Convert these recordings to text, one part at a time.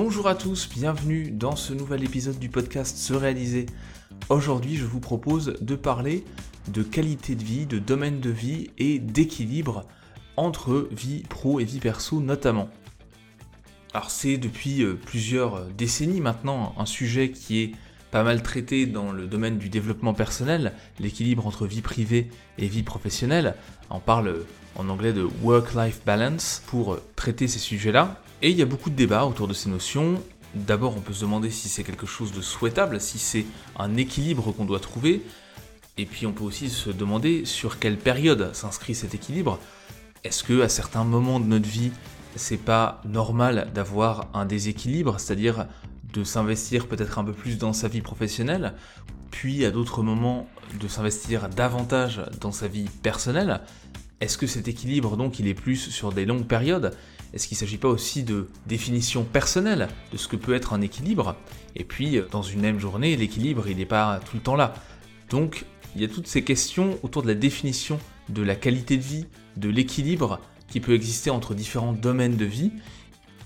Bonjour à tous, bienvenue dans ce nouvel épisode du podcast Se réaliser. Aujourd'hui, je vous propose de parler de qualité de vie, de domaine de vie et d'équilibre entre vie pro et vie perso notamment. Alors c'est depuis euh, plusieurs décennies maintenant un sujet qui est pas mal traité dans le domaine du développement personnel, l'équilibre entre vie privée et vie professionnelle. On parle en anglais de work-life balance pour traiter ces sujets-là. Et il y a beaucoup de débats autour de ces notions. D'abord, on peut se demander si c'est quelque chose de souhaitable, si c'est un équilibre qu'on doit trouver. Et puis on peut aussi se demander sur quelle période s'inscrit cet équilibre. Est-ce que à certains moments de notre vie, c'est pas normal d'avoir un déséquilibre, c'est-à-dire de s'investir peut-être un peu plus dans sa vie professionnelle, puis à d'autres moments de s'investir davantage dans sa vie personnelle? Est-ce que cet équilibre donc il est plus sur des longues périodes? Est-ce qu'il ne s'agit pas aussi de définition personnelle de ce que peut être un équilibre? Et puis dans une même journée, l'équilibre il n'est pas tout le temps là. Donc il y a toutes ces questions autour de la définition de la qualité de vie, de l'équilibre qui peut exister entre différents domaines de vie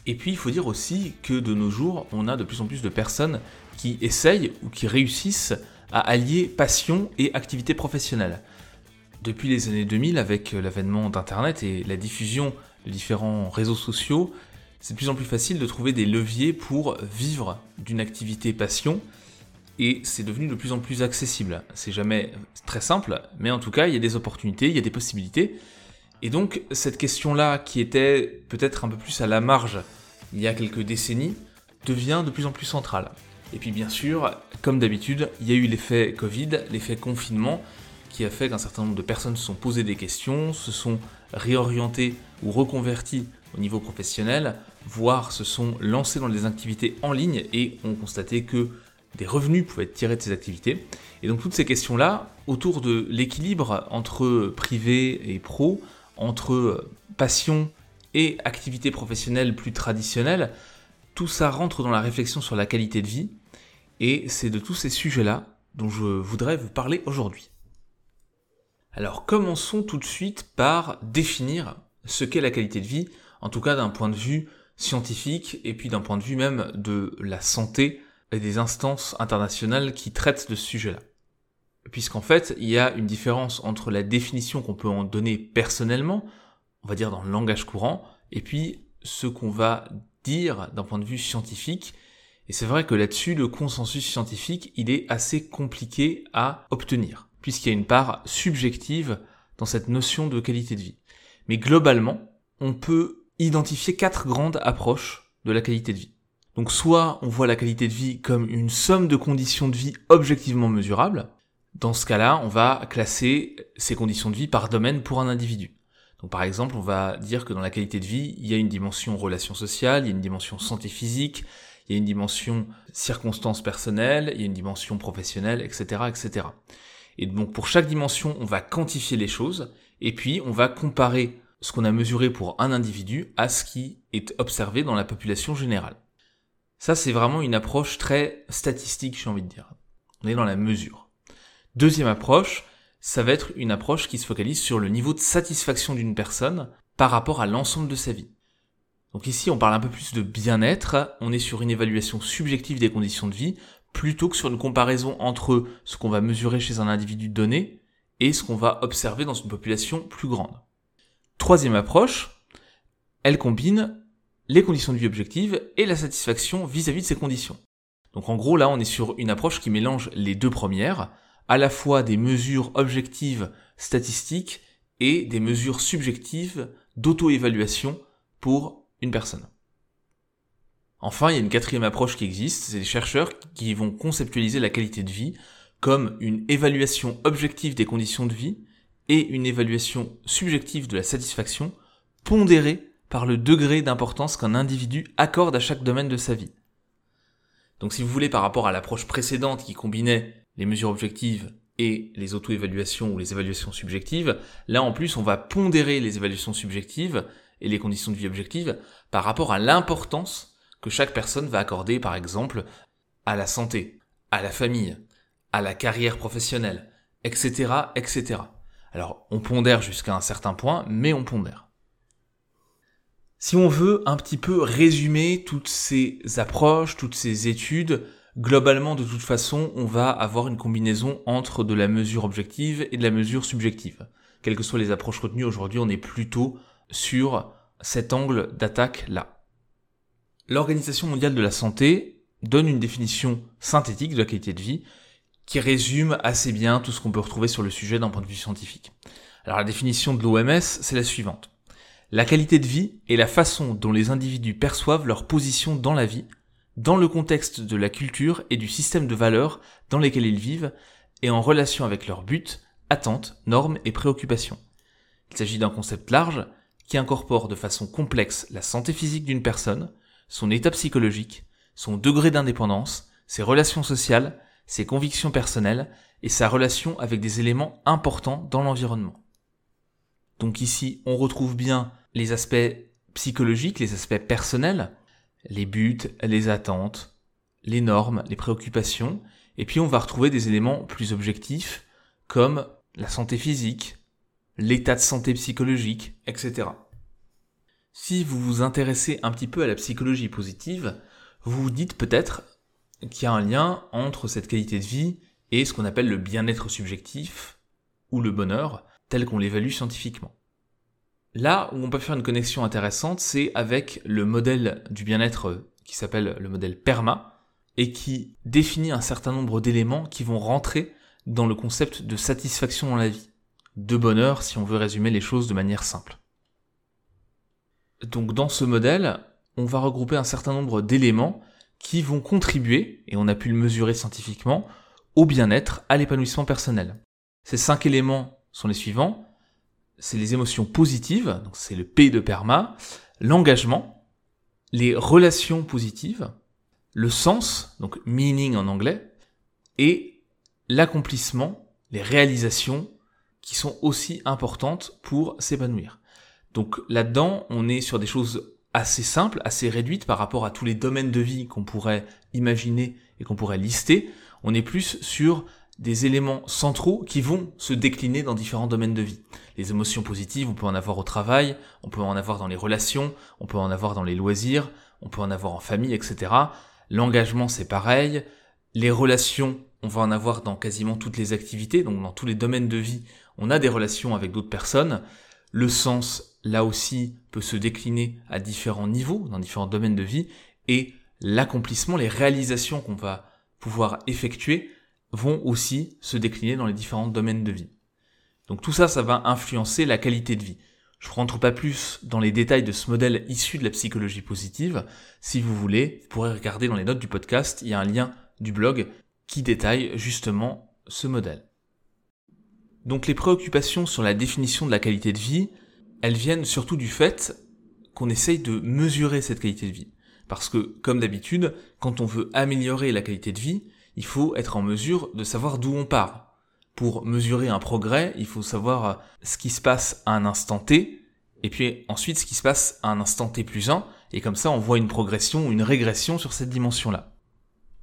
et puis il faut dire aussi que de nos jours, on a de plus en plus de personnes qui essayent ou qui réussissent à allier passion et activité professionnelle. Depuis les années 2000, avec l'avènement d'Internet et la diffusion de différents réseaux sociaux, c'est de plus en plus facile de trouver des leviers pour vivre d'une activité passion et c'est devenu de plus en plus accessible. C'est jamais très simple, mais en tout cas, il y a des opportunités, il y a des possibilités. Et donc cette question-là, qui était peut-être un peu plus à la marge il y a quelques décennies, devient de plus en plus centrale. Et puis bien sûr, comme d'habitude, il y a eu l'effet Covid, l'effet confinement, qui a fait qu'un certain nombre de personnes se sont posées des questions, se sont réorientées ou reconverties au niveau professionnel, voire se sont lancées dans des activités en ligne et ont constaté que des revenus pouvaient être tirés de ces activités. Et donc toutes ces questions-là, autour de l'équilibre entre privé et pro, entre passion et activité professionnelle plus traditionnelle, tout ça rentre dans la réflexion sur la qualité de vie, et c'est de tous ces sujets-là dont je voudrais vous parler aujourd'hui. Alors commençons tout de suite par définir ce qu'est la qualité de vie, en tout cas d'un point de vue scientifique, et puis d'un point de vue même de la santé et des instances internationales qui traitent de ce sujet-là puisqu'en fait, il y a une différence entre la définition qu'on peut en donner personnellement, on va dire dans le langage courant, et puis ce qu'on va dire d'un point de vue scientifique. Et c'est vrai que là-dessus, le consensus scientifique, il est assez compliqué à obtenir, puisqu'il y a une part subjective dans cette notion de qualité de vie. Mais globalement, on peut identifier quatre grandes approches de la qualité de vie. Donc soit on voit la qualité de vie comme une somme de conditions de vie objectivement mesurables, dans ce cas-là, on va classer ces conditions de vie par domaine pour un individu. Donc par exemple, on va dire que dans la qualité de vie, il y a une dimension relation sociale, il y a une dimension santé physique, il y a une dimension circonstances personnelles, il y a une dimension professionnelle, etc., etc. Et donc pour chaque dimension, on va quantifier les choses, et puis on va comparer ce qu'on a mesuré pour un individu à ce qui est observé dans la population générale. Ça, c'est vraiment une approche très statistique, j'ai envie de dire. On est dans la mesure. Deuxième approche, ça va être une approche qui se focalise sur le niveau de satisfaction d'une personne par rapport à l'ensemble de sa vie. Donc ici, on parle un peu plus de bien-être, on est sur une évaluation subjective des conditions de vie, plutôt que sur une comparaison entre ce qu'on va mesurer chez un individu donné et ce qu'on va observer dans une population plus grande. Troisième approche, elle combine les conditions de vie objectives et la satisfaction vis-à-vis -vis de ces conditions. Donc en gros là on est sur une approche qui mélange les deux premières, à la fois des mesures objectives statistiques et des mesures subjectives d'auto-évaluation pour une personne. Enfin, il y a une quatrième approche qui existe, c'est les chercheurs qui vont conceptualiser la qualité de vie comme une évaluation objective des conditions de vie et une évaluation subjective de la satisfaction pondérée par le degré d'importance qu'un individu accorde à chaque domaine de sa vie. Donc si vous voulez par rapport à l'approche précédente qui combinait les mesures objectives et les auto-évaluations ou les évaluations subjectives. Là, en plus, on va pondérer les évaluations subjectives et les conditions de vie objectives par rapport à l'importance que chaque personne va accorder, par exemple, à la santé, à la famille, à la carrière professionnelle, etc., etc. Alors, on pondère jusqu'à un certain point, mais on pondère. Si on veut un petit peu résumer toutes ces approches, toutes ces études, globalement de toute façon, on va avoir une combinaison entre de la mesure objective et de la mesure subjective. Quelles que soient les approches retenues aujourd'hui, on est plutôt sur cet angle d'attaque là. L'Organisation mondiale de la santé donne une définition synthétique de la qualité de vie qui résume assez bien tout ce qu'on peut retrouver sur le sujet d'un point de vue scientifique. Alors la définition de l'OMS, c'est la suivante. La qualité de vie est la façon dont les individus perçoivent leur position dans la vie, dans le contexte de la culture et du système de valeurs dans lesquels ils vivent, et en relation avec leurs buts, attentes, normes et préoccupations. Il s'agit d'un concept large qui incorpore de façon complexe la santé physique d'une personne, son état psychologique, son degré d'indépendance, ses relations sociales, ses convictions personnelles et sa relation avec des éléments importants dans l'environnement. Donc ici, on retrouve bien les aspects psychologiques, les aspects personnels, les buts, les attentes, les normes, les préoccupations, et puis on va retrouver des éléments plus objectifs comme la santé physique, l'état de santé psychologique, etc. Si vous vous intéressez un petit peu à la psychologie positive, vous vous dites peut-être qu'il y a un lien entre cette qualité de vie et ce qu'on appelle le bien-être subjectif ou le bonheur tel qu'on l'évalue scientifiquement. Là où on peut faire une connexion intéressante, c'est avec le modèle du bien-être qui s'appelle le modèle PERMA et qui définit un certain nombre d'éléments qui vont rentrer dans le concept de satisfaction dans la vie, de bonheur si on veut résumer les choses de manière simple. Donc dans ce modèle, on va regrouper un certain nombre d'éléments qui vont contribuer, et on a pu le mesurer scientifiquement, au bien-être, à l'épanouissement personnel. Ces cinq éléments sont les suivants c'est les émotions positives, donc c'est le P de PERMA, l'engagement, les relations positives, le sens, donc meaning en anglais, et l'accomplissement, les réalisations qui sont aussi importantes pour s'épanouir. Donc là-dedans, on est sur des choses assez simples, assez réduites par rapport à tous les domaines de vie qu'on pourrait imaginer et qu'on pourrait lister. On est plus sur des éléments centraux qui vont se décliner dans différents domaines de vie. Les émotions positives, on peut en avoir au travail, on peut en avoir dans les relations, on peut en avoir dans les loisirs, on peut en avoir en famille, etc. L'engagement, c'est pareil. Les relations, on va en avoir dans quasiment toutes les activités, donc dans tous les domaines de vie, on a des relations avec d'autres personnes. Le sens, là aussi, peut se décliner à différents niveaux, dans différents domaines de vie, et l'accomplissement, les réalisations qu'on va pouvoir effectuer, vont aussi se décliner dans les différents domaines de vie. Donc tout ça, ça va influencer la qualité de vie. Je ne rentre pas plus dans les détails de ce modèle issu de la psychologie positive. Si vous voulez, vous pourrez regarder dans les notes du podcast, il y a un lien du blog qui détaille justement ce modèle. Donc les préoccupations sur la définition de la qualité de vie, elles viennent surtout du fait qu'on essaye de mesurer cette qualité de vie. Parce que, comme d'habitude, quand on veut améliorer la qualité de vie, il faut être en mesure de savoir d'où on part. Pour mesurer un progrès, il faut savoir ce qui se passe à un instant T, et puis ensuite ce qui se passe à un instant T plus 1, et comme ça on voit une progression une régression sur cette dimension-là.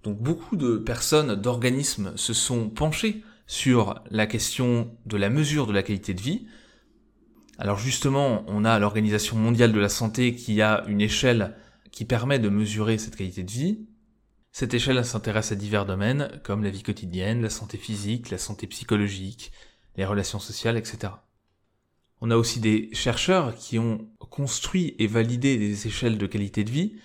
Donc beaucoup de personnes, d'organismes se sont penchés sur la question de la mesure de la qualité de vie. Alors justement, on a l'Organisation mondiale de la santé qui a une échelle qui permet de mesurer cette qualité de vie. Cette échelle s'intéresse à divers domaines comme la vie quotidienne, la santé physique, la santé psychologique, les relations sociales, etc. On a aussi des chercheurs qui ont construit et validé des échelles de qualité de vie,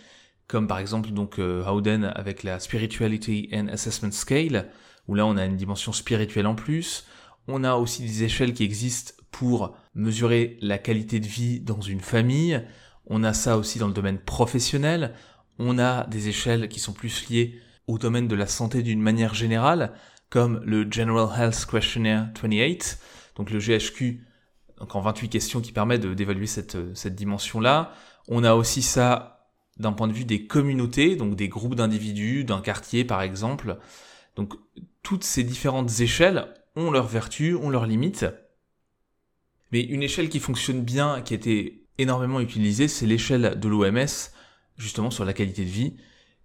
comme par exemple donc euh, Howden avec la Spirituality and Assessment Scale, où là on a une dimension spirituelle en plus. On a aussi des échelles qui existent pour mesurer la qualité de vie dans une famille. On a ça aussi dans le domaine professionnel. On a des échelles qui sont plus liées au domaine de la santé d'une manière générale, comme le General Health Questionnaire 28, donc le GHQ, donc en 28 questions qui permet d'évaluer cette, cette dimension-là. On a aussi ça d'un point de vue des communautés, donc des groupes d'individus, d'un quartier par exemple. Donc toutes ces différentes échelles ont leurs vertus, ont leurs limites. Mais une échelle qui fonctionne bien, qui a été énormément utilisée, c'est l'échelle de l'OMS, justement sur la qualité de vie.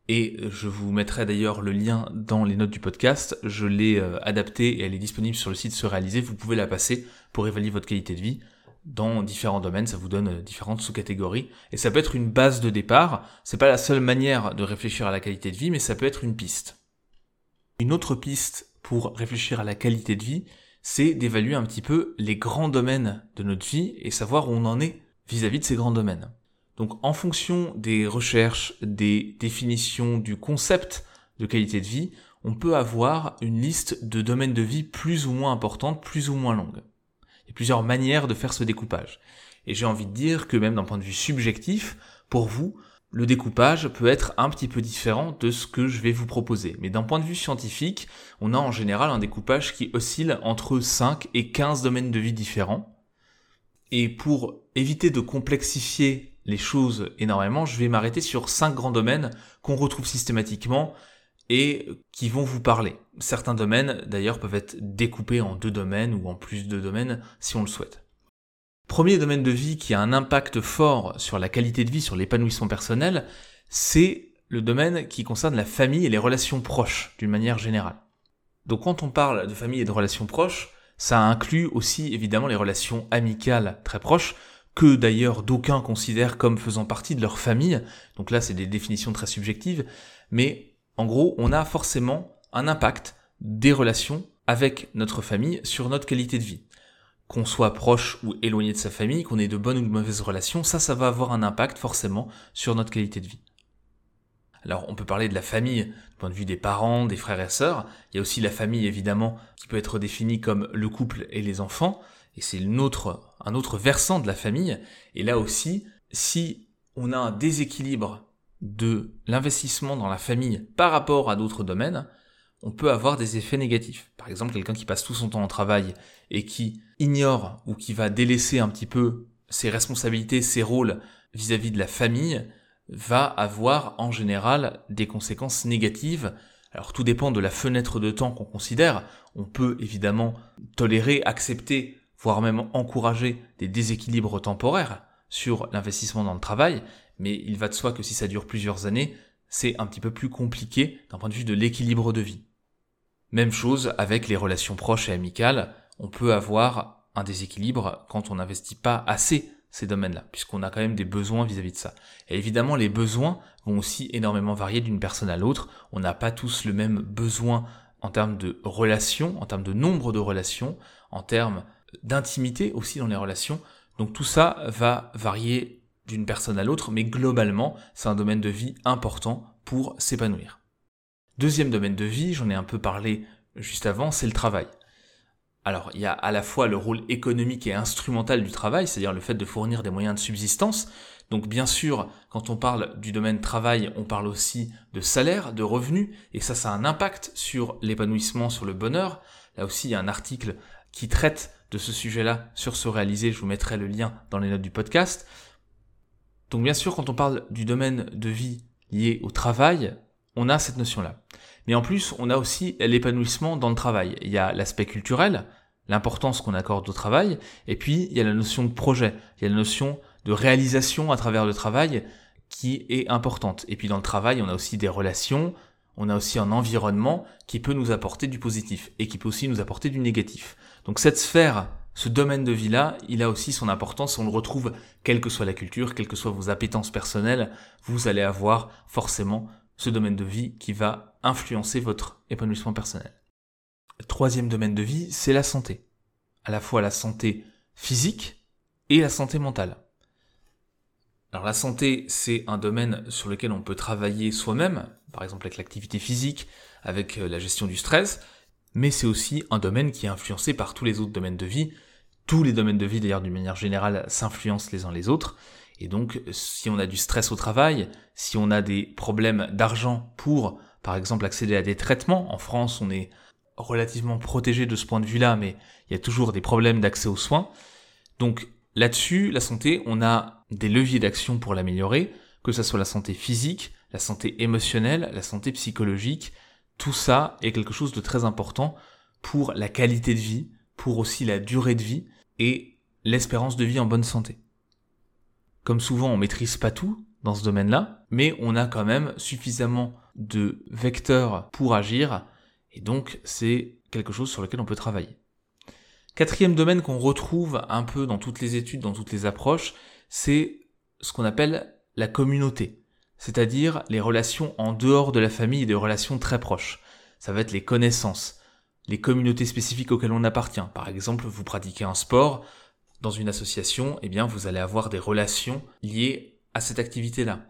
Et je vous mettrai d'ailleurs le lien dans les notes du podcast. Je l'ai euh, adaptée et elle est disponible sur le site Se Réaliser. Vous pouvez la passer pour évaluer votre qualité de vie. dans différents domaines, ça vous donne différentes sous-catégories, et ça peut être une base de départ, c'est pas la seule manière de réfléchir à la qualité de vie, mais ça peut être une piste. Une autre piste pour réfléchir à la qualité de vie, c'est d'évaluer un petit peu les grands domaines de notre vie et savoir où on en est vis-à-vis de ces grands domaines. Donc en fonction des recherches, des définitions, du concept de qualité de vie, on peut avoir une liste de domaines de vie plus ou moins importantes, plus ou moins longues. Il y a plusieurs manières de faire ce découpage. Et j'ai envie de dire que même d'un point de vue subjectif, pour vous, le découpage peut être un petit peu différent de ce que je vais vous proposer. Mais d'un point de vue scientifique, on a en général un découpage qui oscille entre 5 et 15 domaines de vie différents. Et pour éviter de complexifier les choses énormément, je vais m'arrêter sur 5 grands domaines qu'on retrouve systématiquement et qui vont vous parler. Certains domaines, d'ailleurs, peuvent être découpés en deux domaines ou en plus de domaines si on le souhaite. Premier domaine de vie qui a un impact fort sur la qualité de vie, sur l'épanouissement personnel, c'est le domaine qui concerne la famille et les relations proches d'une manière générale. Donc quand on parle de famille et de relations proches, ça inclut aussi évidemment les relations amicales très proches, que d'ailleurs d'aucuns considèrent comme faisant partie de leur famille. Donc là c'est des définitions très subjectives, mais en gros, on a forcément un impact des relations avec notre famille sur notre qualité de vie. Qu'on soit proche ou éloigné de sa famille, qu'on ait de bonnes ou de mauvaises relations, ça, ça va avoir un impact forcément sur notre qualité de vie. Alors, on peut parler de la famille du point de vue des parents, des frères et sœurs. Il y a aussi la famille, évidemment, qui peut être définie comme le couple et les enfants. Et c'est un autre versant de la famille. Et là aussi, si on a un déséquilibre de l'investissement dans la famille par rapport à d'autres domaines, on peut avoir des effets négatifs. Par exemple, quelqu'un qui passe tout son temps au travail et qui ignore ou qui va délaisser un petit peu ses responsabilités, ses rôles vis-à-vis de la famille, va avoir en général des conséquences négatives. Alors tout dépend de la fenêtre de temps qu'on considère. On peut évidemment tolérer, accepter, voire même encourager des déséquilibres temporaires sur l'investissement dans le travail, mais il va de soi que si ça dure plusieurs années, c'est un petit peu plus compliqué d'un point de vue de l'équilibre de vie. Même chose avec les relations proches et amicales, on peut avoir un déséquilibre quand on n'investit pas assez ces domaines-là, puisqu'on a quand même des besoins vis-à-vis de ça. Et évidemment, les besoins vont aussi énormément varier d'une personne à l'autre. On n'a pas tous le même besoin en termes de relations, en termes de nombre de relations, en termes d'intimité aussi dans les relations. Donc tout ça va varier d'une personne à l'autre, mais globalement, c'est un domaine de vie important pour s'épanouir. Deuxième domaine de vie, j'en ai un peu parlé juste avant, c'est le travail. Alors, il y a à la fois le rôle économique et instrumental du travail, c'est-à-dire le fait de fournir des moyens de subsistance. Donc, bien sûr, quand on parle du domaine travail, on parle aussi de salaire, de revenus, et ça, ça a un impact sur l'épanouissement, sur le bonheur. Là aussi, il y a un article qui traite de ce sujet-là sur ce réalisé, je vous mettrai le lien dans les notes du podcast. Donc bien sûr, quand on parle du domaine de vie lié au travail, on a cette notion-là. Mais en plus, on a aussi l'épanouissement dans le travail. Il y a l'aspect culturel, l'importance qu'on accorde au travail, et puis il y a la notion de projet, il y a la notion de réalisation à travers le travail qui est importante. Et puis dans le travail, on a aussi des relations, on a aussi un environnement qui peut nous apporter du positif et qui peut aussi nous apporter du négatif. Donc cette sphère ce domaine de vie-là, il a aussi son importance, on le retrouve quelle que soit la culture, quelles que soient vos appétences personnelles, vous allez avoir forcément ce domaine de vie qui va influencer votre épanouissement personnel. Troisième domaine de vie, c'est la santé. À la fois la santé physique et la santé mentale. Alors la santé, c'est un domaine sur lequel on peut travailler soi-même, par exemple avec l'activité physique, avec euh, la gestion du stress, mais c'est aussi un domaine qui est influencé par tous les autres domaines de vie, tous les domaines de vie d'ailleurs d'une manière générale s'influencent les uns les autres. Et donc si on a du stress au travail, si on a des problèmes d'argent pour par exemple accéder à des traitements, en France on est relativement protégé de ce point de vue-là, mais il y a toujours des problèmes d'accès aux soins. Donc là-dessus, la santé, on a des leviers d'action pour l'améliorer, que ce soit la santé physique, la santé émotionnelle, la santé psychologique, tout ça est quelque chose de très important pour la qualité de vie, pour aussi la durée de vie, et l'espérance de vie en bonne santé. Comme souvent, on maîtrise pas tout dans ce domaine-là, mais on a quand même suffisamment de vecteurs pour agir, et donc c'est quelque chose sur lequel on peut travailler. Quatrième domaine qu'on retrouve un peu dans toutes les études, dans toutes les approches, c'est ce qu'on appelle la communauté, c'est-à-dire les relations en dehors de la famille et des relations très proches. Ça va être les connaissances, les communautés spécifiques auxquelles on appartient. Par exemple, vous pratiquez un sport dans une association, eh bien vous allez avoir des relations liées à cette activité-là.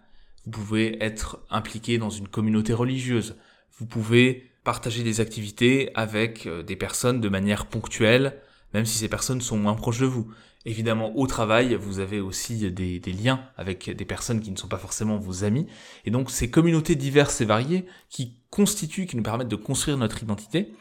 Vous pouvez être impliqué dans une communauté religieuse. Vous pouvez partager des activités avec euh, des personnes de manière ponctuelle, même si ces personnes sont moins proches de vous. Évidemment, au travail, vous avez aussi des, liens avec des personnes qui ne sont pas forcément vos amis. Et donc, ces communautés diverses et variées qui constituent, qui nous permettent de construire notre identité,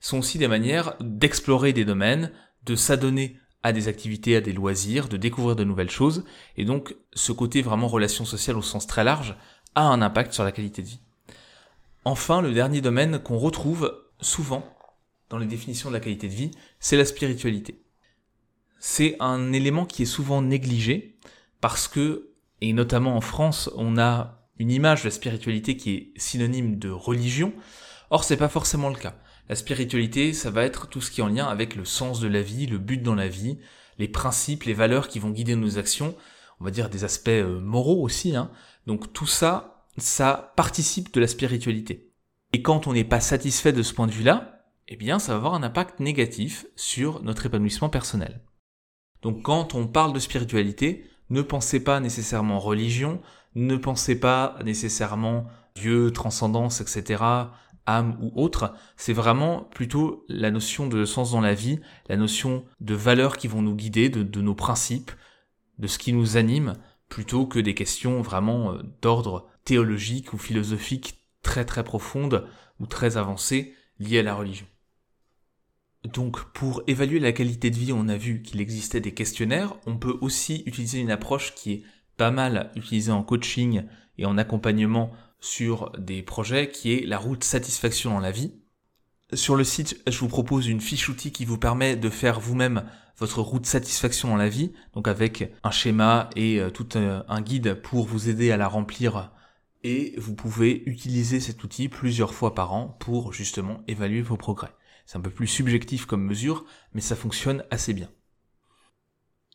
sont aussi des manières d'explorer des domaines, de s'adonner à des activités, à des loisirs, de découvrir de nouvelles choses. Et donc, ce côté vraiment relation sociale au sens très large a un impact sur la qualité de vie. Enfin, le dernier domaine qu'on retrouve souvent dans les définitions de la qualité de vie, c'est la spiritualité. C'est un élément qui est souvent négligé parce que, et notamment en France, on a une image de la spiritualité qui est synonyme de religion. Or, c'est pas forcément le cas. La spiritualité, ça va être tout ce qui est en lien avec le sens de la vie, le but dans la vie, les principes, les valeurs qui vont guider nos actions, on va dire des aspects euh, moraux aussi. Hein. Donc tout ça, ça participe de la spiritualité. Et quand on n'est pas satisfait de ce point de vue-là, eh bien ça va avoir un impact négatif sur notre épanouissement personnel. Donc quand on parle de spiritualité, ne pensez pas nécessairement religion, ne pensez pas nécessairement Dieu, transcendance, etc., âme ou autre, c'est vraiment plutôt la notion de sens dans la vie, la notion de valeurs qui vont nous guider, de, de nos principes, de ce qui nous anime, plutôt que des questions vraiment euh, d'ordre théologique ou philosophique très très profondes ou très avancées liées à la religion. Donc pour évaluer la qualité de vie, on a vu qu'il existait des questionnaires. On peut aussi utiliser une approche qui est pas mal utilisée en coaching et en accompagnement sur des projets, qui est la route satisfaction dans la vie. Sur le site, je vous propose une fiche outil qui vous permet de faire vous-même votre route satisfaction dans la vie, donc avec un schéma et euh, tout euh, un guide pour vous aider à la remplir. Et vous pouvez utiliser cet outil plusieurs fois par an pour justement évaluer vos progrès. C'est un peu plus subjectif comme mesure, mais ça fonctionne assez bien.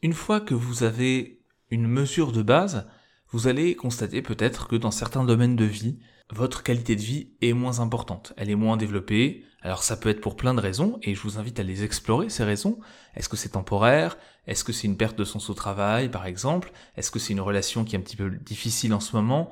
Une fois que vous avez une mesure de base, vous allez constater peut-être que dans certains domaines de vie, votre qualité de vie est moins importante, elle est moins développée. Alors ça peut être pour plein de raisons, et je vous invite à les explorer, ces raisons. Est-ce que c'est temporaire? Est-ce que c'est une perte de sens au travail, par exemple? Est-ce que c'est une relation qui est un petit peu difficile en ce moment?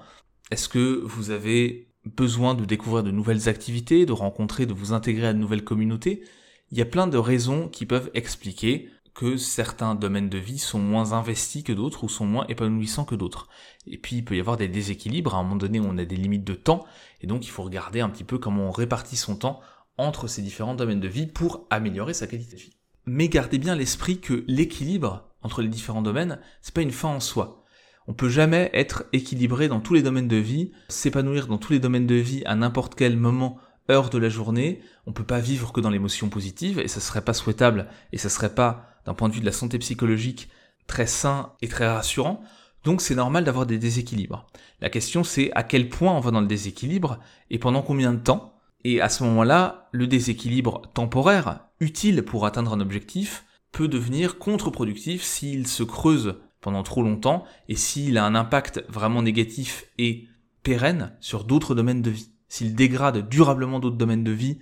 Est-ce que vous avez besoin de découvrir de nouvelles activités, de rencontrer, de vous intégrer à de nouvelles communautés, il y a plein de raisons qui peuvent expliquer que certains domaines de vie sont moins investis que d'autres ou sont moins épanouissants que d'autres. Et puis il peut y avoir des déséquilibres, à un moment donné on a des limites de temps, et donc il faut regarder un petit peu comment on répartit son temps entre ces différents domaines de vie pour améliorer sa qualité de vie. Mais gardez bien l'esprit que l'équilibre entre les différents domaines, c'est pas une fin en soi. On peut jamais être équilibré dans tous les domaines de vie, s'épanouir dans tous les domaines de vie à n'importe quel moment, heure de la journée. On peut pas vivre que dans l'émotion positive et ça serait pas souhaitable et ça serait pas, d'un point de vue de la santé psychologique, très sain et très rassurant. Donc c'est normal d'avoir des déséquilibres. La question c'est à quel point on va dans le déséquilibre et pendant combien de temps. Et à ce moment-là, le déséquilibre temporaire, utile pour atteindre un objectif, peut devenir contre-productif s'il se creuse pendant trop longtemps et s'il a un impact vraiment négatif et pérenne sur d'autres domaines de vie. S'il dégrade durablement d'autres domaines de vie,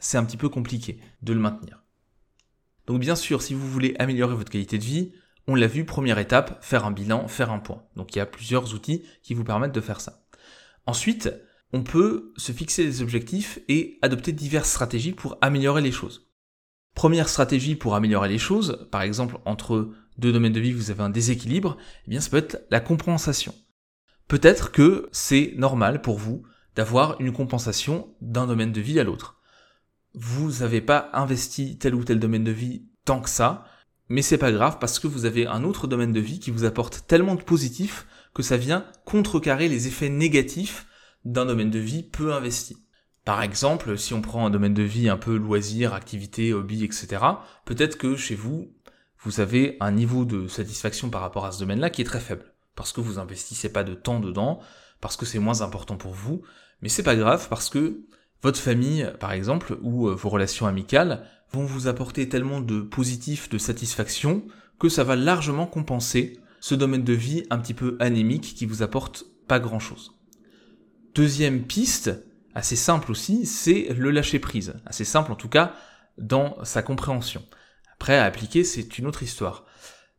c'est un petit peu compliqué de le maintenir. Donc bien sûr, si vous voulez améliorer votre qualité de vie, on l'a vu, première étape, faire un bilan, faire un point. Donc il y a plusieurs outils qui vous permettent de faire ça. Ensuite, on peut se fixer des objectifs et adopter diverses stratégies pour améliorer les choses. Première stratégie pour améliorer les choses, par exemple entre deux domaines de vie, vous avez un déséquilibre, eh bien ça peut être la compensation. Peut-être que c'est normal pour vous d'avoir une compensation d'un domaine de vie à l'autre. Vous n'avez pas investi tel ou tel domaine de vie tant que ça, mais c'est pas grave parce que vous avez un autre domaine de vie qui vous apporte tellement de positifs que ça vient contrecarrer les effets négatifs d'un domaine de vie peu investi. Par exemple, si on prend un domaine de vie un peu loisir, activité, hobby, etc., peut-être que chez vous, vous avez un niveau de satisfaction par rapport à ce domaine-là qui est très faible. Parce que vous investissez pas de temps dedans, parce que c'est moins important pour vous, mais c'est pas grave parce que votre famille, par exemple, ou euh, vos relations amicales vont vous apporter tellement de positif, de satisfaction, que ça va largement compenser ce domaine de vie un petit peu anémique qui vous apporte pas grand chose. Deuxième piste, assez simple aussi, c'est le lâcher prise. Assez simple en tout cas dans sa compréhension. Après, à appliquer, c'est une autre histoire.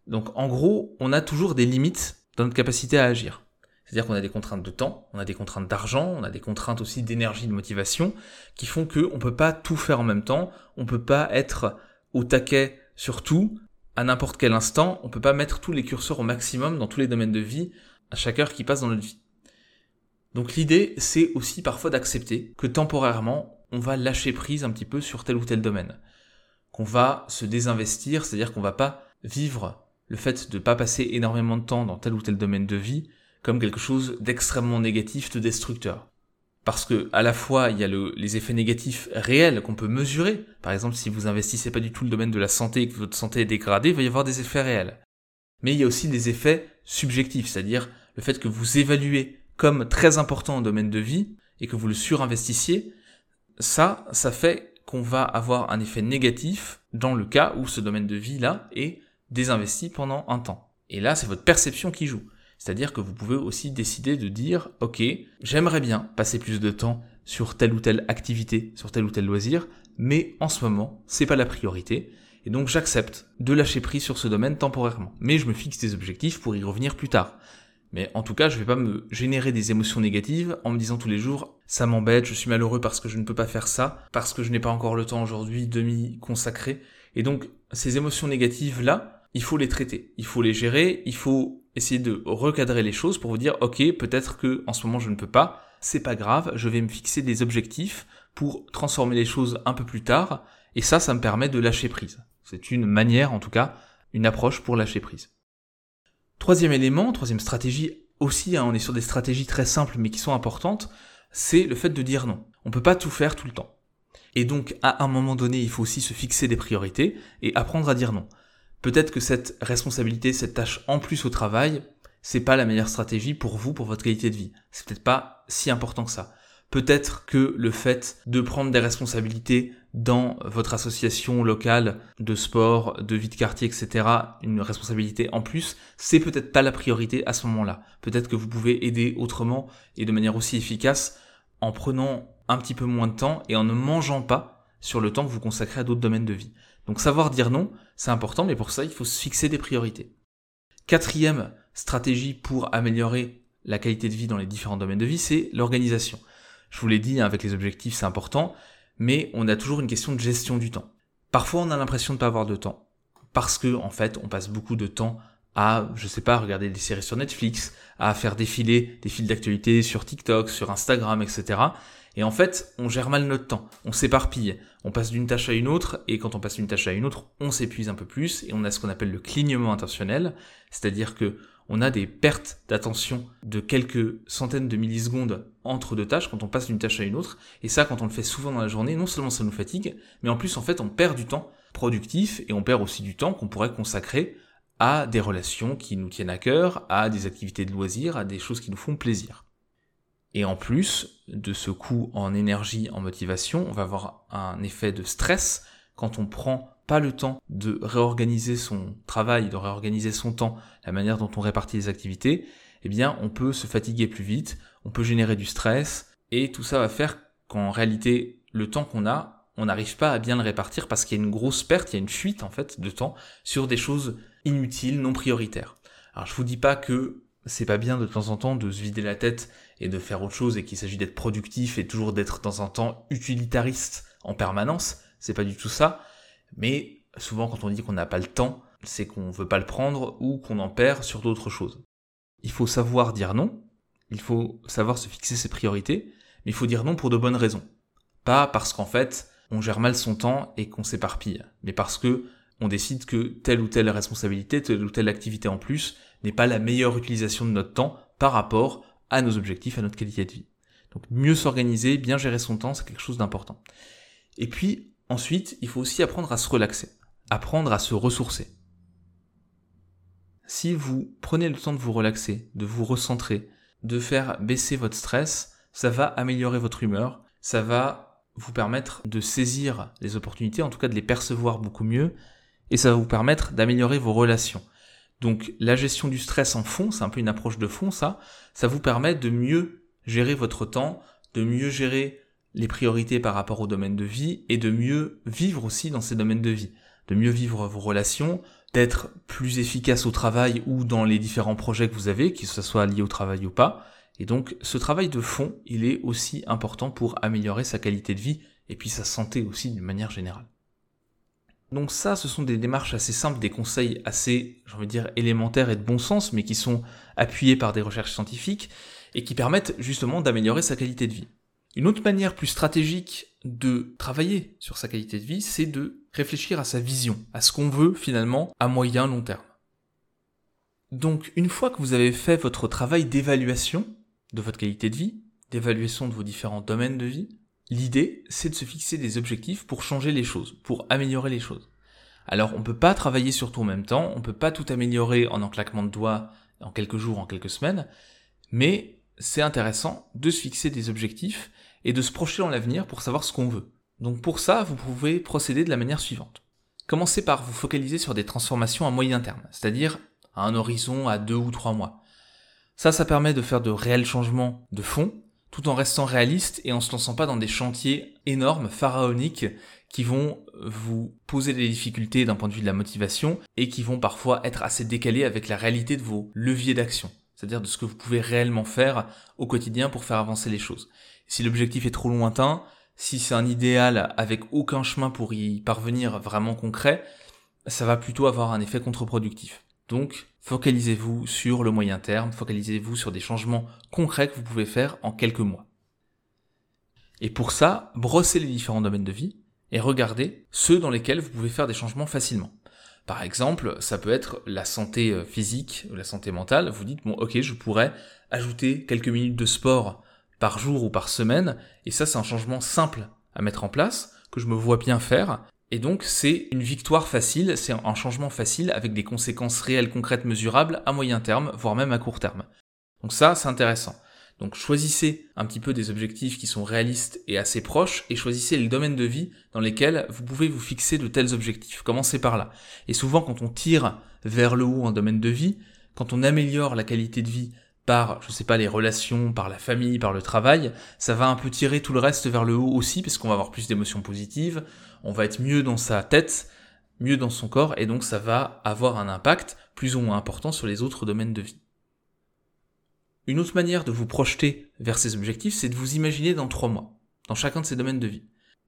Donc en gros, on a toujours des limites dans notre capacité à agir. C'est-à-dire qu'on a des contraintes de temps, on a des contraintes d'argent, on a des contraintes aussi d'énergie, de motivation, qui font qu'on ne peut pas tout faire en même temps, on ne peut pas être au taquet sur tout, à n'importe quel instant, on ne peut pas mettre tous les curseurs au maximum dans tous les domaines de vie, à chaque heure qui passe dans notre vie. Donc l'idée, c'est aussi parfois d'accepter que temporairement, on va lâcher prise un petit peu sur tel ou tel domaine. Qu'on va se désinvestir, c'est-à-dire qu'on va pas vivre le fait de ne pas passer énormément de temps dans tel ou tel domaine de vie comme quelque chose d'extrêmement négatif, de destructeur. Parce que à la fois il y a les effets négatifs réels qu'on peut mesurer. Par exemple, si vous investissez pas du tout le domaine de la santé et que votre santé est dégradée, il va y avoir des effets réels. Mais il y a aussi des effets subjectifs, c'est-à-dire le fait que vous évaluez comme très important en domaine de vie et que vous le surinvestissiez, ça, ça fait qu'on va avoir un effet négatif dans le cas où ce domaine de vie là est désinvesti pendant un temps. Et là, c'est votre perception qui joue. C'est-à-dire que vous pouvez aussi décider de dire, ok, j'aimerais bien passer plus de temps sur telle ou telle activité, sur tel ou tel loisir, mais en ce moment, c'est pas la priorité. Et donc j'accepte de lâcher prise sur ce domaine temporairement. Mais je me fixe des objectifs pour y revenir plus tard. Mais en tout cas, je vais pas me générer des émotions négatives en me disant tous les jours, ça m'embête, je suis malheureux parce que je ne peux pas faire ça, parce que je n'ai pas encore le temps aujourd'hui de m'y consacrer. Et donc, ces émotions négatives là, il faut les traiter, il faut les gérer, il faut essayer de recadrer les choses pour vous dire ok peut-être que en ce moment je ne peux pas, c'est pas grave, je vais me fixer des objectifs pour transformer les choses un peu plus tard et ça ça me permet de lâcher prise. C'est une manière en tout cas, une approche pour lâcher prise. Troisième élément, troisième stratégie aussi, hein, on est sur des stratégies très simples mais qui sont importantes, c'est le fait de dire non. On peut pas tout faire tout le temps. Et donc à un moment donné, il faut aussi se fixer des priorités et apprendre à dire non peut-être que cette responsabilité, cette tâche en plus au travail, c'est pas la meilleure stratégie pour vous, pour votre qualité de vie. C'est peut-être pas si important que ça. Peut-être que le fait de prendre des responsabilités dans votre association locale de sport, de vie de quartier, etc., une responsabilité en plus, c'est peut-être pas la priorité à ce moment-là. Peut-être que vous pouvez aider autrement et de manière aussi efficace en prenant un petit peu moins de temps et en ne mangeant pas sur le temps que vous consacrez à d'autres domaines de vie. Donc savoir dire non, c'est important, mais pour ça, il faut se fixer des priorités. Quatrième stratégie pour améliorer la qualité de vie dans les différents domaines de vie, c'est l'organisation. Je vous l'ai dit, hein, avec les objectifs, c'est important, mais on a toujours une question de gestion du temps. Parfois, on a l'impression de ne pas avoir de temps, parce que, en fait, on passe beaucoup de temps à, je sais pas, regarder des séries sur Netflix, à faire défiler des fils d'actualité sur TikTok, sur Instagram, etc. Et en fait, on gère mal notre temps, on s'éparpille, on passe d'une tâche à une autre, et quand on passe d'une tâche à une autre, on s'épuise un peu plus, et on a ce qu'on appelle le clignement intentionnel, c'est-à-dire que on a des pertes d'attention de quelques centaines de millisecondes entre deux tâches quand on passe d'une tâche à une autre, et ça, quand on le fait souvent dans la journée, non seulement ça nous fatigue, mais en plus, en fait, on perd du temps productif, et on perd aussi du temps qu'on pourrait consacrer à des relations qui nous tiennent à cœur, à des activités de loisirs, à des choses qui nous font plaisir. Et en plus de ce coût en énergie, en motivation, on va avoir un effet de stress quand on prend pas le temps de réorganiser son travail, de réorganiser son temps, la manière dont on répartit les activités, eh bien, on peut se fatiguer plus vite, on peut générer du stress, et tout ça va faire qu'en réalité, le temps qu'on a, on n'arrive pas à bien le répartir parce qu'il y a une grosse perte, il y a une fuite, en fait, de temps sur des choses inutiles, non prioritaires. Alors, je vous dis pas que c'est pas bien de temps en temps de se vider la tête et de faire autre chose et qu'il s'agit d'être productif et toujours d'être dans un temps utilitariste en permanence. C'est pas du tout ça. Mais souvent quand on dit qu'on n'a pas le temps, c'est qu'on veut pas le prendre ou qu'on en perd sur d'autres choses. Il faut savoir dire non. Il faut savoir se fixer ses priorités. Mais il faut dire non pour de bonnes raisons. Pas parce qu'en fait, on gère mal son temps et qu'on s'éparpille. Mais parce que on décide que telle ou telle responsabilité, telle ou telle activité en plus n'est pas la meilleure utilisation de notre temps par rapport à nos objectifs, à notre qualité de vie. Donc mieux s'organiser, bien gérer son temps, c'est quelque chose d'important. Et puis ensuite, il faut aussi apprendre à se relaxer, apprendre à se ressourcer. Si vous prenez le temps de vous relaxer, de vous recentrer, de faire baisser votre stress, ça va améliorer votre humeur, ça va vous permettre de saisir les opportunités, en tout cas de les percevoir beaucoup mieux, et ça va vous permettre d'améliorer vos relations. Donc la gestion du stress en fond, c'est un peu une approche de fond ça, ça vous permet de mieux gérer votre temps, de mieux gérer les priorités par rapport au domaine de vie et de mieux vivre aussi dans ces domaines de vie, de mieux vivre vos relations, d'être plus efficace au travail ou dans les différents projets que vous avez, que ce soit lié au travail ou pas. Et donc ce travail de fond, il est aussi important pour améliorer sa qualité de vie et puis sa santé aussi d'une manière générale. Donc ça, ce sont des démarches assez simples, des conseils assez, j'ai envie de dire, élémentaires et de bon sens, mais qui sont appuyés par des recherches scientifiques et qui permettent justement d'améliorer sa qualité de vie. Une autre manière plus stratégique de travailler sur sa qualité de vie, c'est de réfléchir à sa vision, à ce qu'on veut finalement à moyen long terme. Donc une fois que vous avez fait votre travail d'évaluation de votre qualité de vie, d'évaluation de vos différents domaines de vie, L'idée, c'est de se fixer des objectifs pour changer les choses, pour améliorer les choses. Alors, on ne peut pas travailler sur tout en même temps, on ne peut pas tout améliorer en un claquement de doigts, en quelques jours, en quelques semaines, mais c'est intéressant de se fixer des objectifs et de se projeter dans l'avenir pour savoir ce qu'on veut. Donc pour ça, vous pouvez procéder de la manière suivante. Commencez par vous focaliser sur des transformations à moyen terme, c'est-à-dire à un horizon à deux ou trois mois. Ça, ça permet de faire de réels changements de fond tout en restant réaliste et en se lançant pas dans des chantiers énormes, pharaoniques, qui vont vous poser des difficultés d'un point de vue de la motivation et qui vont parfois être assez décalés avec la réalité de vos leviers d'action, c'est-à-dire de ce que vous pouvez réellement faire au quotidien pour faire avancer les choses. Si l'objectif est trop lointain, si c'est un idéal avec aucun chemin pour y parvenir vraiment concret, ça va plutôt avoir un effet contre-productif. Donc, focalisez-vous sur le moyen terme, focalisez-vous sur des changements concrets que vous pouvez faire en quelques mois. Et pour ça, brossez les différents domaines de vie et regardez ceux dans lesquels vous pouvez faire des changements facilement. Par exemple, ça peut être la santé euh, physique ou la santé mentale. Vous dites, bon, ok, je pourrais ajouter quelques minutes de sport par jour ou par semaine, et ça, c'est un changement simple à mettre en place, que je me vois bien faire, et donc c'est une victoire facile, c'est un changement facile avec des conséquences réelles, concrètes, mesurables à moyen terme, voire même à court terme. Donc ça, c'est intéressant. Donc choisissez un petit peu des objectifs qui sont réalistes et assez proches et choisissez les domaines de vie dans lesquels vous pouvez vous fixer de tels objectifs. Commencez par là. Et souvent quand on tire vers le haut un domaine de vie, quand on améliore la qualité de vie par, je sais pas, les relations, par la famille, par le travail, ça va un peu tirer tout le reste vers le haut aussi, parce qu'on va avoir plus d'émotions positives, on va être mieux dans sa tête, mieux dans son corps, et donc ça va avoir un impact plus ou moins important sur les autres domaines de vie. Une autre manière de vous projeter vers ces objectifs, c'est de vous imaginer dans trois mois, dans chacun de ces domaines de vie.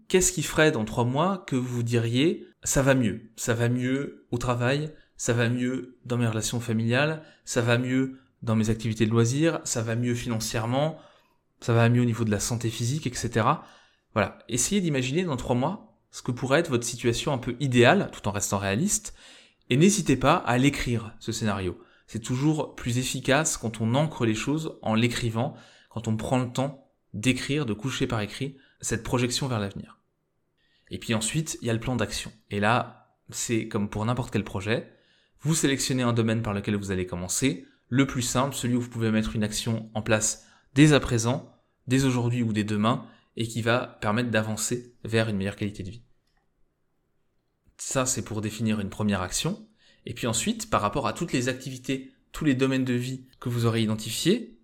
Qu'est-ce qui ferait dans trois mois que vous diriez ça va mieux, ça va mieux au travail, ça va mieux dans mes relations familiales, ça va mieux dans mes activités de loisirs, ça va mieux financièrement, ça va mieux au niveau de la santé physique, etc. Voilà. Essayez d'imaginer dans trois mois ce que pourrait être votre situation un peu idéale, tout en restant réaliste, et n'hésitez pas à l'écrire, ce scénario. C'est toujours plus efficace quand on ancre les choses en l'écrivant, quand on prend le temps d'écrire, de coucher par écrit, cette projection vers l'avenir. Et puis ensuite, il y a le plan d'action. Et là, c'est comme pour n'importe quel projet, vous sélectionnez un domaine par lequel vous allez commencer, le plus simple, celui où vous pouvez mettre une action en place dès à présent, dès aujourd'hui ou dès demain, et qui va permettre d'avancer vers une meilleure qualité de vie. Ça, c'est pour définir une première action. Et puis ensuite, par rapport à toutes les activités, tous les domaines de vie que vous aurez identifiés,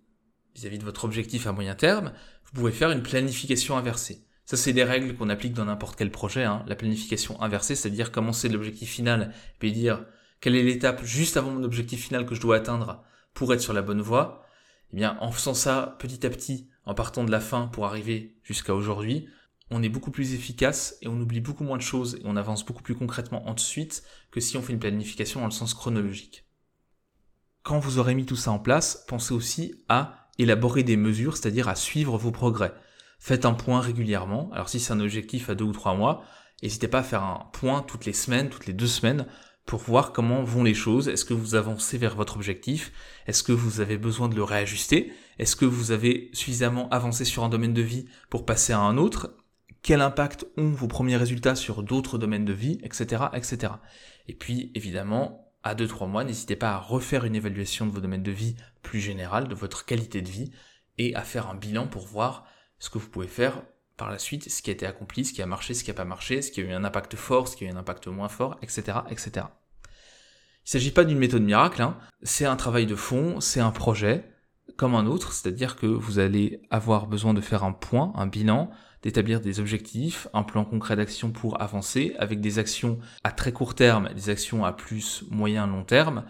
vis-à-vis de votre objectif à moyen terme, vous pouvez faire une planification inversée. Ça, c'est des règles qu'on applique dans n'importe quel projet. Hein. La planification inversée, c'est-à-dire commencer l'objectif final, puis dire quelle est l'étape juste avant mon objectif final que je dois atteindre pour être sur la bonne voie, eh bien, en faisant ça petit à petit, en partant de la fin pour arriver jusqu'à aujourd'hui, on est beaucoup plus efficace et on oublie beaucoup moins de choses et on avance beaucoup plus concrètement ensuite que si on fait une planification dans le sens chronologique. Quand vous aurez mis tout ça en place, pensez aussi à élaborer des mesures, c'est-à-dire à suivre vos progrès. Faites un point régulièrement. Alors si c'est un objectif à deux ou trois mois, n'hésitez pas à faire un point toutes les semaines, toutes les deux semaines, pour voir comment vont les choses. Est-ce que vous avancez vers votre objectif? Est-ce que vous avez besoin de le réajuster? Est-ce que vous avez suffisamment avancé sur un domaine de vie pour passer à un autre? Quel impact ont vos premiers résultats sur d'autres domaines de vie, etc., etc. Et puis, évidemment, à 2-3 mois, n'hésitez pas à refaire une évaluation de vos domaines de vie plus générales, de votre qualité de vie, et à faire un bilan pour voir ce que vous pouvez faire par la suite ce qui a été accompli, ce qui a marché, ce qui n'a pas marché, ce qui a eu un impact fort, ce qui a eu un impact moins fort, etc. etc. Il ne s'agit pas d'une méthode miracle, hein. c'est un travail de fond, c'est un projet, comme un autre, c'est-à-dire que vous allez avoir besoin de faire un point, un bilan, d'établir des objectifs, un plan concret d'action pour avancer, avec des actions à très court terme, des actions à plus moyen long terme,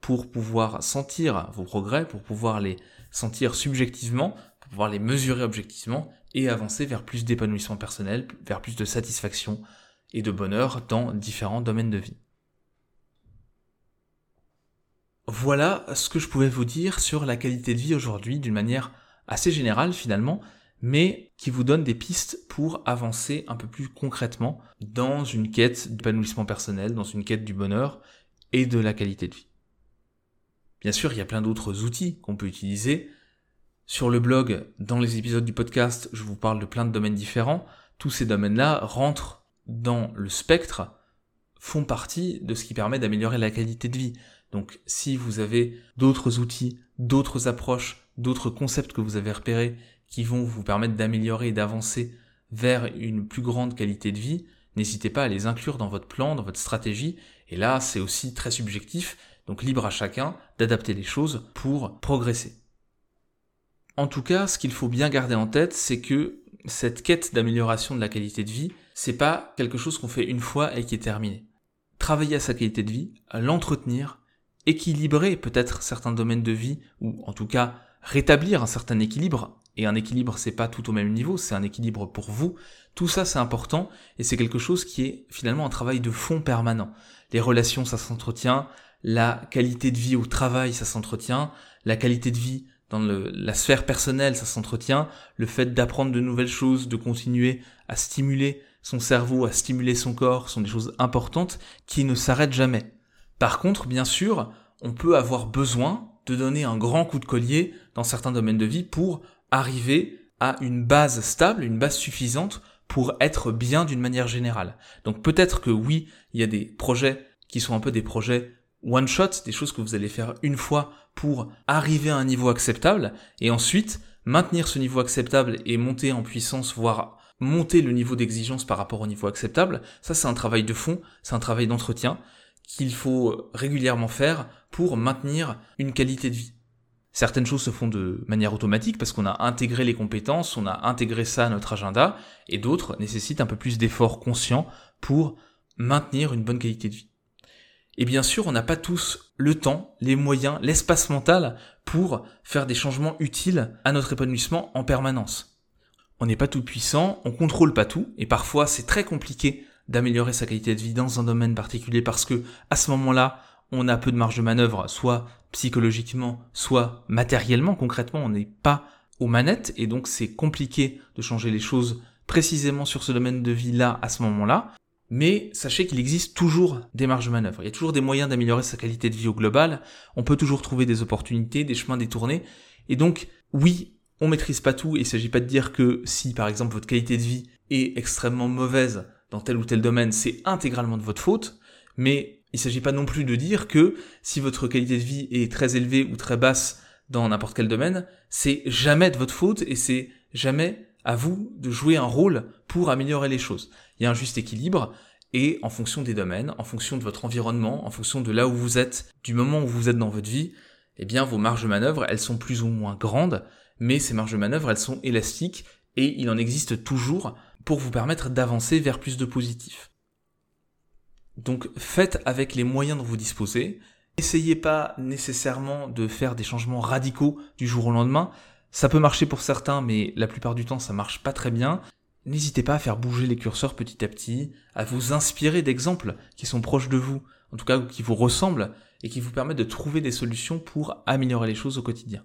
pour pouvoir sentir vos progrès, pour pouvoir les sentir subjectivement, pour pouvoir les mesurer objectivement et avancer vers plus d'épanouissement personnel, vers plus de satisfaction et de bonheur dans différents domaines de vie. Voilà ce que je pouvais vous dire sur la qualité de vie aujourd'hui d'une manière assez générale finalement, mais qui vous donne des pistes pour avancer un peu plus concrètement dans une quête d'épanouissement personnel, dans une quête du bonheur et de la qualité de vie. Bien sûr, il y a plein d'autres outils qu'on peut utiliser. Sur le blog, dans les épisodes du podcast, je vous parle de plein de domaines différents. Tous ces domaines-là rentrent dans le spectre, font partie de ce qui permet d'améliorer la qualité de vie. Donc si vous avez d'autres outils, d'autres approches, d'autres concepts que vous avez repérés qui vont vous permettre d'améliorer et d'avancer vers une plus grande qualité de vie, n'hésitez pas à les inclure dans votre plan, dans votre stratégie. Et là, c'est aussi très subjectif. Donc libre à chacun d'adapter les choses pour progresser. En tout cas, ce qu'il faut bien garder en tête, c'est que cette quête d'amélioration de la qualité de vie, c'est pas quelque chose qu'on fait une fois et qui est terminé. Travailler à sa qualité de vie, l'entretenir, équilibrer peut-être certains domaines de vie, ou en tout cas rétablir un certain équilibre, et un équilibre c'est pas tout au même niveau, c'est un équilibre pour vous, tout ça c'est important, et c'est quelque chose qui est finalement un travail de fond permanent. Les relations ça s'entretient, la qualité de vie au travail, ça s'entretient, la qualité de vie dans la sphère personnelle, ça s'entretient, le fait d'apprendre de nouvelles choses, de continuer à stimuler son cerveau, à stimuler son corps, sont des choses importantes qui ne s'arrêtent jamais. Par contre, bien sûr, on peut avoir besoin de donner un grand coup de collier dans certains domaines de vie pour arriver à une base stable, une base suffisante pour être bien d'une manière générale. Donc peut-être que oui, il y a des projets qui sont un peu des projets one shot, des choses que vous allez faire une fois pour arriver à un niveau acceptable, et ensuite maintenir ce niveau acceptable et monter en puissance, voire monter le niveau d'exigence par rapport au niveau acceptable, ça c'est un travail de fond, c'est un travail d'entretien qu'il faut régulièrement faire pour maintenir une qualité de vie. Certaines choses se font de manière automatique parce qu'on a intégré les compétences, on a intégré ça à notre agenda, et d'autres nécessitent un peu plus d'efforts conscients pour maintenir une bonne qualité de vie. Et bien sûr, on n'a pas tous le temps, les moyens, l'espace mental pour faire des changements utiles à notre épanouissement en permanence. On n'est pas tout puissant, on contrôle pas tout, et parfois c'est très compliqué d'améliorer sa qualité de vie dans un domaine particulier parce que à ce moment-là, on a peu de marge de manœuvre, soit psychologiquement, soit matériellement, concrètement, on n'est pas aux manettes, et donc c'est compliqué de changer les choses précisément sur ce domaine de vie-là à ce moment-là. Mais sachez qu'il existe toujours des marges de manœuvre. Il y a toujours des moyens d'améliorer sa qualité de vie au global. On peut toujours trouver des opportunités, des chemins détournés. Et donc, oui, on maîtrise pas tout. Il s'agit pas de dire que si, par exemple, votre qualité de vie est extrêmement mauvaise dans tel ou tel domaine, c'est intégralement de votre faute. Mais il s'agit pas non plus de dire que si votre qualité de vie est très élevée ou très basse dans n'importe quel domaine, c'est jamais de votre faute et c'est jamais à vous de jouer un rôle pour améliorer les choses. Il y a un juste équilibre et en fonction des domaines, en fonction de votre environnement, en fonction de là où vous êtes, du moment où vous êtes dans votre vie, eh bien vos marges de manœuvre, elles sont plus ou moins grandes, mais ces marges de manœuvre, elles sont élastiques et il en existe toujours pour vous permettre d'avancer vers plus de positif. Donc faites avec les moyens dont vous disposez. N'essayez pas nécessairement de faire des changements radicaux du jour au lendemain. Ça peut marcher pour certains, mais la plupart du temps, ça marche pas très bien. N'hésitez pas à faire bouger les curseurs petit à petit, à vous inspirer d'exemples qui sont proches de vous, en tout cas qui vous ressemblent, et qui vous permettent de trouver des solutions pour améliorer les choses au quotidien.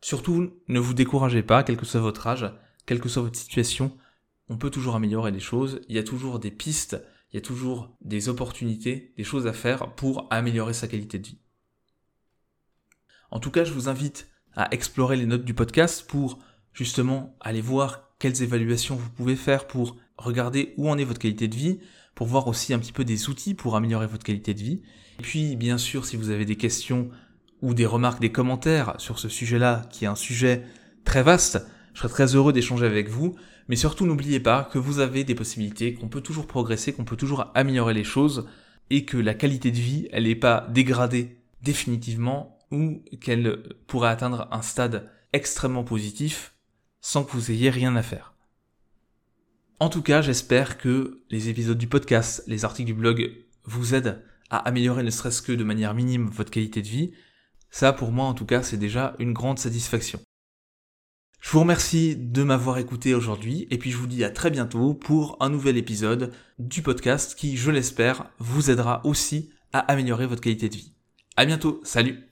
Surtout, ne vous découragez pas, quel que soit votre âge, quelle que soit votre situation, on peut toujours améliorer les choses, il y a toujours des pistes, il y a toujours des opportunités, des choses à faire pour améliorer sa qualité de vie. En tout cas, je vous invite à explorer les notes du podcast pour justement aller voir quelles évaluations vous pouvez faire pour regarder où en est votre qualité de vie, pour voir aussi un petit peu des outils pour améliorer votre qualité de vie. Et puis, bien sûr, si vous avez des questions ou des remarques, des commentaires sur ce sujet-là, qui est un sujet très vaste, je serais très heureux d'échanger avec vous. Mais surtout n'oubliez pas que vous avez des possibilités, qu'on peut toujours progresser, qu'on peut toujours améliorer les choses, et que la qualité de vie, elle n'est pas dégradée définitivement, ou qu'elle pourrait atteindre un stade extrêmement positif sans que vous ayez rien à faire. En tout cas, j'espère que les épisodes du podcast, les articles du blog vous aident à améliorer ne serait-ce que de manière minime votre qualité de vie. Ça, pour moi, en tout cas, c'est déjà une grande satisfaction. Je vous remercie de m'avoir écouté aujourd'hui et puis je vous dis à très bientôt pour un nouvel épisode du podcast qui, je l'espère, vous aidera aussi à améliorer votre qualité de vie. À bientôt, salut